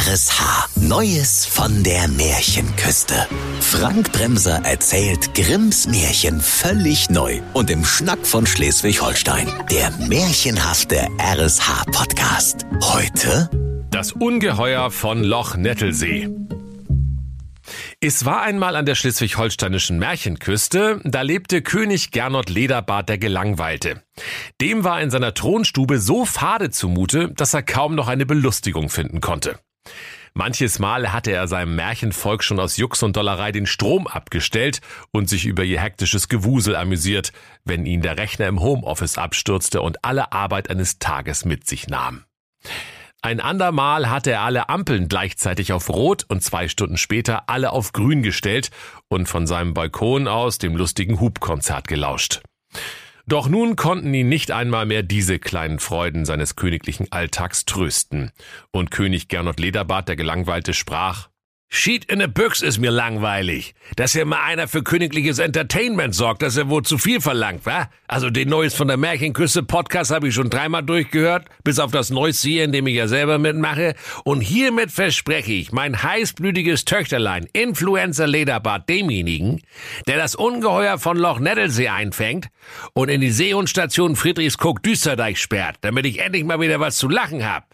RSH. Neues von der Märchenküste. Frank Bremser erzählt Grimms Märchen völlig neu und im Schnack von Schleswig-Holstein. Der märchenhafte RSH-Podcast. Heute Das Ungeheuer von Loch Nettelsee. Es war einmal an der schleswig-holsteinischen Märchenküste, da lebte König Gernot Lederbart der Gelangweilte. Dem war in seiner Thronstube so fade zumute, dass er kaum noch eine Belustigung finden konnte. Manches Mal hatte er seinem Märchenvolk schon aus Jux und Dollerei den Strom abgestellt und sich über ihr hektisches Gewusel amüsiert, wenn ihn der Rechner im Homeoffice abstürzte und alle Arbeit eines Tages mit sich nahm. Ein andermal hatte er alle Ampeln gleichzeitig auf Rot und zwei Stunden später alle auf Grün gestellt und von seinem Balkon aus dem lustigen Hubkonzert gelauscht. Doch nun konnten ihn nicht einmal mehr diese kleinen Freuden seines königlichen Alltags trösten. Und König Gernot Lederbart, der Gelangweilte, sprach, Sheet in a Büchs ist mir langweilig. Dass hier mal einer für königliches Entertainment sorgt, dass er wohl zu viel verlangt, wa? Also den Neues von der Märchenküste Podcast habe ich schon dreimal durchgehört, bis auf das Neueste hier, in dem ich ja selber mitmache. Und hiermit verspreche ich mein heißblütiges Töchterlein, Influencer Lederbart, demjenigen, der das Ungeheuer von Loch Nettelsee einfängt und in die Seehundstation Friedrichskoog Düsterdeich sperrt, damit ich endlich mal wieder was zu lachen hab.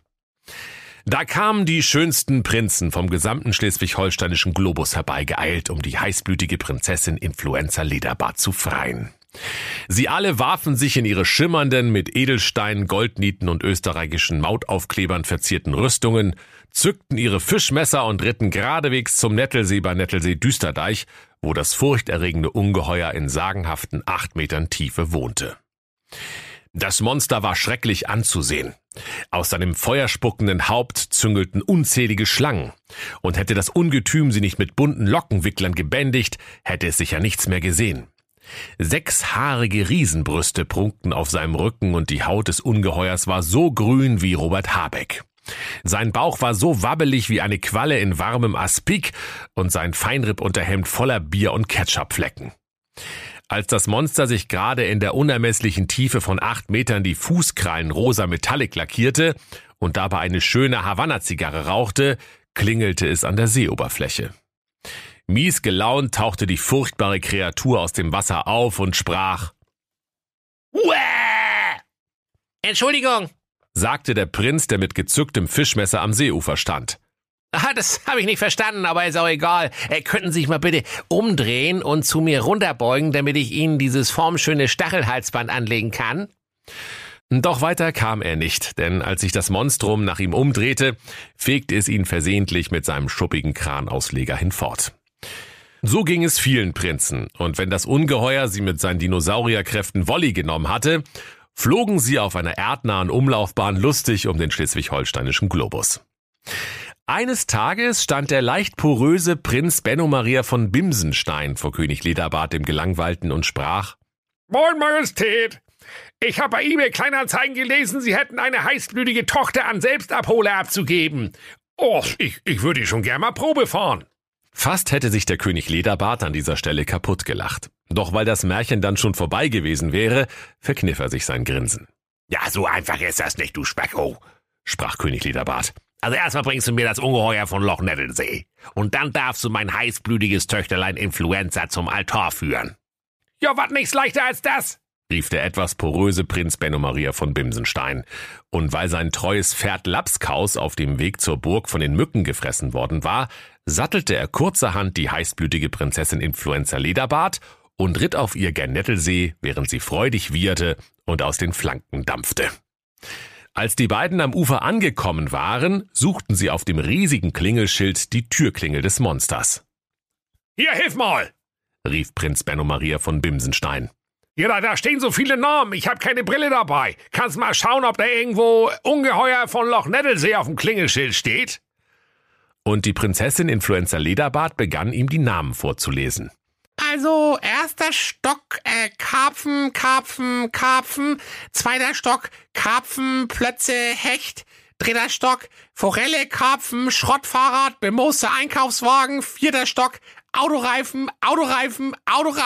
Da kamen die schönsten Prinzen vom gesamten schleswig-holsteinischen Globus herbeigeeilt, um die heißblütige Prinzessin Influenza Lederbart zu freien. Sie alle warfen sich in ihre schimmernden, mit Edelsteinen, Goldnieten und österreichischen Mautaufklebern verzierten Rüstungen, zückten ihre Fischmesser und ritten geradewegs zum Nettelsee bei Nettelsee Düsterdeich, wo das furchterregende Ungeheuer in sagenhaften acht Metern Tiefe wohnte. Das Monster war schrecklich anzusehen. Aus seinem feuerspuckenden Haupt züngelten unzählige Schlangen. Und hätte das Ungetüm sie nicht mit bunten Lockenwicklern gebändigt, hätte es sicher nichts mehr gesehen. Sechshaarige Riesenbrüste prunkten auf seinem Rücken und die Haut des Ungeheuers war so grün wie Robert Habeck. Sein Bauch war so wabbelig wie eine Qualle in warmem Aspik und sein Feinrippunterhemd voller Bier und Ketchupflecken. Als das Monster sich gerade in der unermesslichen Tiefe von acht Metern die Fußkrallen rosa Metallic lackierte und dabei eine schöne Havanna-Zigarre rauchte, klingelte es an der Seeoberfläche. Mies gelaunt tauchte die furchtbare Kreatur aus dem Wasser auf und sprach Uäh! Entschuldigung, sagte der Prinz, der mit gezücktem Fischmesser am Seeufer stand. Ah, das habe ich nicht verstanden, aber ist auch egal. Äh, könnten Sie sich mal bitte umdrehen und zu mir runterbeugen, damit ich Ihnen dieses formschöne Stachelhalsband anlegen kann? Doch weiter kam er nicht, denn als sich das Monstrum nach ihm umdrehte, fegte es ihn versehentlich mit seinem schuppigen Kranausleger hinfort. So ging es vielen Prinzen, und wenn das Ungeheuer sie mit seinen Dinosaurierkräften Wolli genommen hatte, flogen sie auf einer erdnahen Umlaufbahn lustig um den schleswig-holsteinischen Globus. Eines Tages stand der leicht poröse Prinz Benno Maria von Bimsenstein vor König Lederbart dem Gelangweilten und sprach Moin Majestät! Ich habe bei eBay Kleinanzeigen gelesen, Sie hätten eine heißblütige Tochter an Selbstabholer abzugeben. Oh, ich, ich würde schon gern mal Probe fahren. Fast hätte sich der König Lederbart an dieser Stelle kaputt gelacht. Doch weil das Märchen dann schon vorbei gewesen wäre, verkniff er sich sein Grinsen. Ja, so einfach ist das nicht, du Specko, sprach König Lederbart. Also erstmal bringst du mir das Ungeheuer von Loch Nettelsee. Und dann darfst du mein heißblütiges Töchterlein Influenza zum Altar führen. Ja, wat nichts leichter als das? rief der etwas poröse Prinz Benno Maria von Bimsenstein. Und weil sein treues Pferd Lapskaus auf dem Weg zur Burg von den Mücken gefressen worden war, sattelte er kurzerhand die heißblütige Prinzessin Influenza Lederbart und ritt auf ihr gen Nettelsee, während sie freudig wieherte und aus den Flanken dampfte. Als die beiden am Ufer angekommen waren, suchten sie auf dem riesigen Klingelschild die Türklingel des Monsters. Hier, hilf mal! rief Prinz Benno Maria von Bimsenstein. Ja, da, stehen so viele Namen. Ich habe keine Brille dabei. Kannst mal schauen, ob da irgendwo Ungeheuer von Loch Nettelsee auf dem Klingelschild steht? Und die Prinzessin Influenza Lederbart begann ihm die Namen vorzulesen. Also, erster Stock, äh, Karpfen, Karpfen, Karpfen. Zweiter Stock, Karpfen, Plötze, Hecht. Dritter Stock, Forelle, Karpfen, Schrottfahrrad, bemooster Einkaufswagen. Vierter Stock, Autoreifen, Autoreifen, Autora...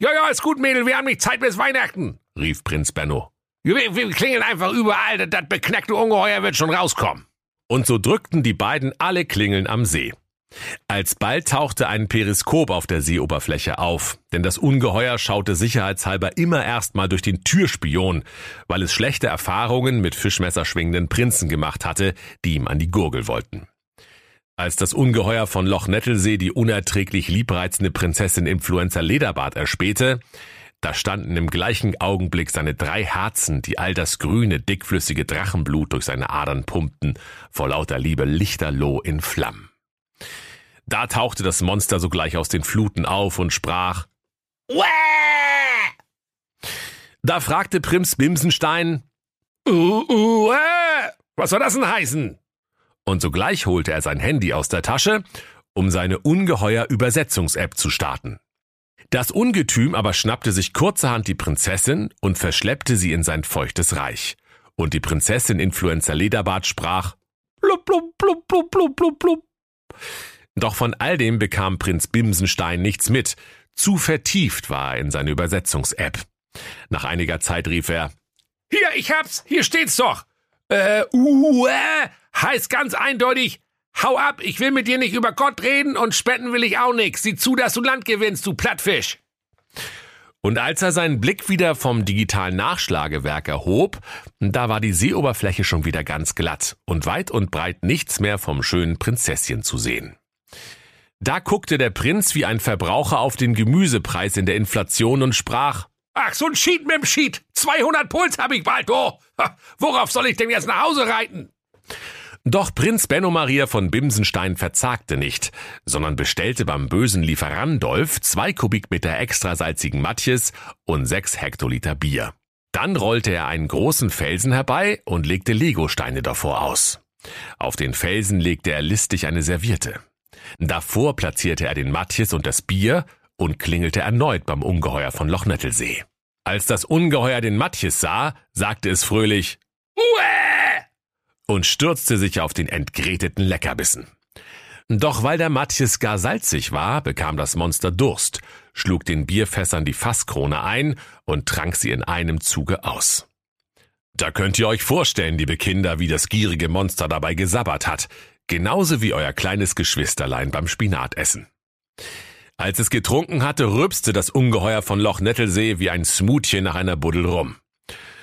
Ja, ja, ist gut, Mädel, wir haben nicht Zeit bis Weihnachten, rief Prinz Benno. Wir, wir klingeln einfach überall, das beknackte Ungeheuer wird schon rauskommen. Und so drückten die beiden alle Klingeln am See. Alsbald tauchte ein Periskop auf der Seeoberfläche auf, denn das Ungeheuer schaute sicherheitshalber immer erstmal durch den Türspion, weil es schlechte Erfahrungen mit fischmesserschwingenden Prinzen gemacht hatte, die ihm an die Gurgel wollten. Als das Ungeheuer von Loch Nettelsee die unerträglich liebreizende Prinzessin Influenza Lederbart erspähte, da standen im gleichen Augenblick seine drei Herzen, die all das grüne, dickflüssige Drachenblut durch seine Adern pumpten, vor lauter Liebe lichterloh in Flammen. Da tauchte das Monster sogleich aus den Fluten auf und sprach Wäh! Da fragte Prims Bimsenstein Uh, was soll das denn heißen? Und sogleich holte er sein Handy aus der Tasche, um seine ungeheuer Übersetzungs-App zu starten. Das Ungetüm aber schnappte sich kurzerhand die Prinzessin und verschleppte sie in sein feuchtes Reich. Und die Prinzessin Influencer Lederbart sprach blub, blub, blub, blub, blub, blub, blub. Doch von all dem bekam Prinz Bimsenstein nichts mit. Zu vertieft war er in seine Übersetzungs-App. Nach einiger Zeit rief er, Hier, ich hab's, hier steht's doch. Äh, uh, äh, heißt ganz eindeutig, hau ab, ich will mit dir nicht über Gott reden und spenden will ich auch nix. Sieh zu, dass du Land gewinnst, du Plattfisch. Und als er seinen Blick wieder vom digitalen Nachschlagewerk erhob, da war die Seeoberfläche schon wieder ganz glatt und weit und breit nichts mehr vom schönen Prinzesschen zu sehen. Da guckte der Prinz wie ein Verbraucher auf den Gemüsepreis in der Inflation und sprach, Ach, so ein Sheet mit dem Sheet. 200 Puls hab ich bald, oh. Worauf soll ich denn jetzt nach Hause reiten? Doch Prinz Benno Maria von Bimsenstein verzagte nicht, sondern bestellte beim bösen Lieferandolf zwei Kubikmeter extra salzigen Matjes und sechs Hektoliter Bier. Dann rollte er einen großen Felsen herbei und legte Legosteine davor aus. Auf den Felsen legte er listig eine Serviette. Davor platzierte er den Matjes und das Bier und klingelte erneut beim Ungeheuer von Lochnettelsee. Als das Ungeheuer den Matjes sah, sagte es fröhlich Uäh! Und stürzte sich auf den entgreteten Leckerbissen. Doch weil der Matjes gar salzig war, bekam das Monster Durst, schlug den Bierfässern die Fasskrone ein und trank sie in einem Zuge aus. Da könnt ihr euch vorstellen, liebe Kinder, wie das gierige Monster dabei gesabbert hat, genauso wie euer kleines Geschwisterlein beim Spinatessen. Als es getrunken hatte, rübste das Ungeheuer von Loch Nettelsee wie ein Smoothie nach einer Buddel rum.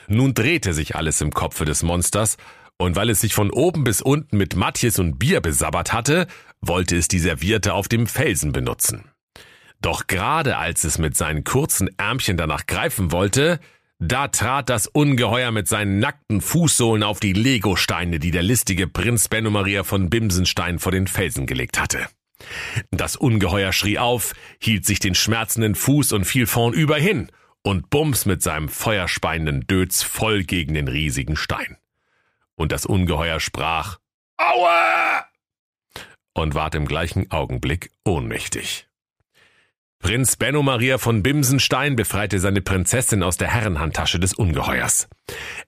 Nun drehte sich alles im Kopfe des Monsters, und weil es sich von oben bis unten mit Matjes und Bier besabbert hatte, wollte es die Serviette auf dem Felsen benutzen. Doch gerade als es mit seinen kurzen Ärmchen danach greifen wollte, da trat das Ungeheuer mit seinen nackten Fußsohlen auf die Legosteine, die der listige Prinz Benno Maria von Bimsenstein vor den Felsen gelegt hatte. Das Ungeheuer schrie auf, hielt sich den schmerzenden Fuß und fiel vornüber hin und bums mit seinem feuerspeienden Dötz voll gegen den riesigen Stein. Und das Ungeheuer sprach Aua! und ward im gleichen Augenblick ohnmächtig. Prinz Benno Maria von Bimsenstein befreite seine Prinzessin aus der Herrenhandtasche des Ungeheuers.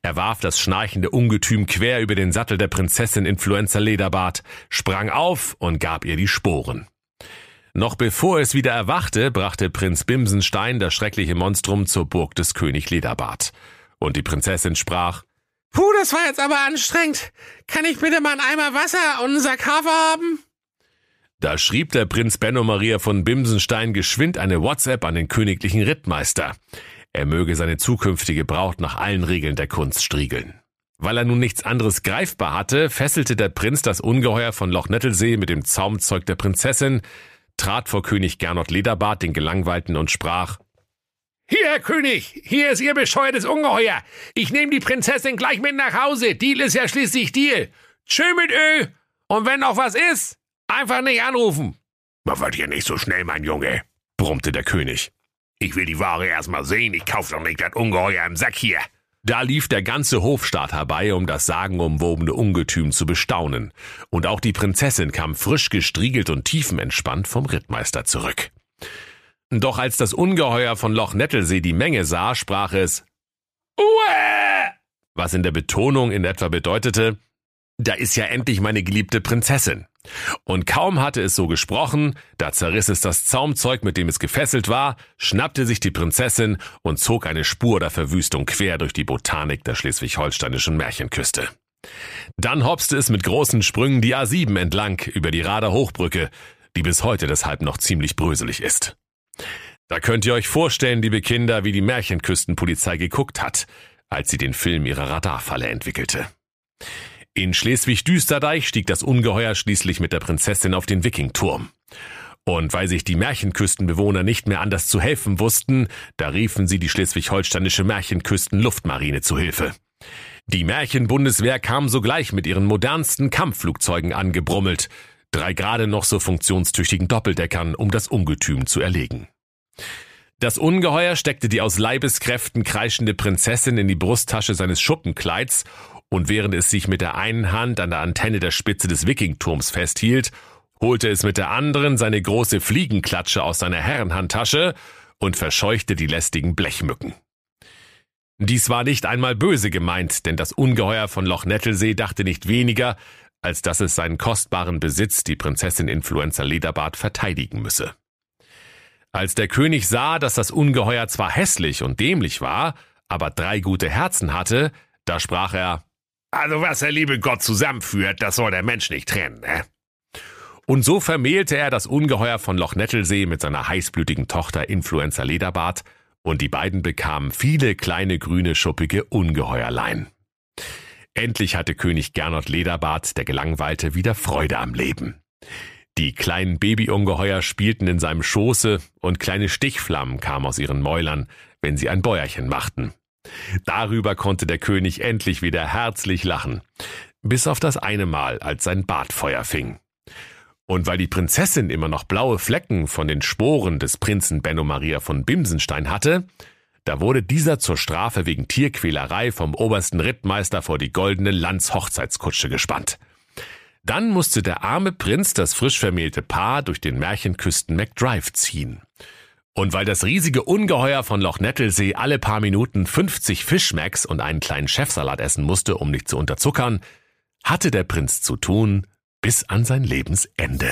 Er warf das schnarchende Ungetüm quer über den Sattel der Prinzessin Influenza Lederbart, sprang auf und gab ihr die Sporen. Noch bevor es wieder erwachte, brachte Prinz Bimsenstein das schreckliche Monstrum zur Burg des König Lederbart. Und die Prinzessin sprach, Puh, das war jetzt aber anstrengend. Kann ich bitte mal einen Eimer Wasser und einen Sack Hafer haben? Da schrieb der Prinz Benno Maria von Bimsenstein geschwind eine WhatsApp an den königlichen Rittmeister. Er möge seine zukünftige Braut nach allen Regeln der Kunst striegeln. Weil er nun nichts anderes greifbar hatte, fesselte der Prinz das Ungeheuer von Loch Nettelsee mit dem Zaumzeug der Prinzessin, trat vor König Gernot Lederbart, den Gelangweilten, und sprach, Hier, Herr König, hier ist Ihr bescheuertes Ungeheuer. Ich nehme die Prinzessin gleich mit nach Hause. Deal ist ja schließlich Deal. Tschö mit Ö. Und wenn noch was ist, Einfach nicht anrufen. Man wird hier nicht so schnell, mein Junge, brummte der König. Ich will die Ware erstmal sehen, ich kauf doch nicht das Ungeheuer im Sack hier. Da lief der ganze Hofstaat herbei, um das sagenumwobene Ungetüm zu bestaunen, und auch die Prinzessin kam frisch gestriegelt und tiefenentspannt vom Rittmeister zurück. Doch als das Ungeheuer von Loch Nettelsee die Menge sah, sprach es Uäh! was in der Betonung in etwa bedeutete, da ist ja endlich meine geliebte Prinzessin. Und kaum hatte es so gesprochen, da zerriss es das Zaumzeug, mit dem es gefesselt war, schnappte sich die Prinzessin und zog eine Spur der Verwüstung quer durch die Botanik der schleswig-holsteinischen Märchenküste. Dann hopste es mit großen Sprüngen die A7 entlang über die Rader Hochbrücke, die bis heute deshalb noch ziemlich bröselig ist. Da könnt ihr euch vorstellen, liebe Kinder, wie die Märchenküstenpolizei geguckt hat, als sie den Film ihrer Radarfalle entwickelte. In Schleswig-Düsterdeich stieg das Ungeheuer schließlich mit der Prinzessin auf den Wikingturm. Und weil sich die Märchenküstenbewohner nicht mehr anders zu helfen wussten, da riefen sie die schleswig-holsteinische Märchenküstenluftmarine zu Hilfe. Die Märchenbundeswehr kam sogleich mit ihren modernsten Kampfflugzeugen angebrummelt, drei gerade noch so funktionstüchtigen Doppeldeckern, um das Ungetüm zu erlegen. Das Ungeheuer steckte die aus Leibeskräften kreischende Prinzessin in die Brusttasche seines Schuppenkleids, und während es sich mit der einen Hand an der Antenne der Spitze des Wikingturms festhielt, holte es mit der anderen seine große Fliegenklatsche aus seiner Herrenhandtasche und verscheuchte die lästigen Blechmücken. Dies war nicht einmal böse gemeint, denn das Ungeheuer von Loch Nettelsee dachte nicht weniger, als dass es seinen kostbaren Besitz, die Prinzessin Influenza Lederbart, verteidigen müsse. Als der König sah, dass das Ungeheuer zwar hässlich und dämlich war, aber drei gute Herzen hatte, da sprach er Also was der liebe Gott zusammenführt, das soll der Mensch nicht trennen, ne? Und so vermählte er das Ungeheuer von Loch Nettelsee mit seiner heißblütigen Tochter Influenza Lederbart, und die beiden bekamen viele kleine grüne schuppige Ungeheuerlein. Endlich hatte König Gernot Lederbart, der Gelangweilte, wieder Freude am Leben. Die kleinen Babyungeheuer spielten in seinem Schoße und kleine Stichflammen kamen aus ihren Mäulern, wenn sie ein Bäuerchen machten. Darüber konnte der König endlich wieder herzlich lachen, bis auf das eine Mal, als sein Bart Feuer fing. Und weil die Prinzessin immer noch blaue Flecken von den Sporen des Prinzen Benno Maria von Bimsenstein hatte, da wurde dieser zur Strafe wegen Tierquälerei vom obersten Rittmeister vor die goldene Landshochzeitskutsche gespannt. Dann musste der arme Prinz das frisch vermählte Paar durch den Märchenküsten McDrive ziehen. Und weil das riesige Ungeheuer von Loch Nettelsee alle paar Minuten 50 Fischmacks und einen kleinen Chefsalat essen musste, um nicht zu unterzuckern, hatte der Prinz zu tun, bis an sein Lebensende.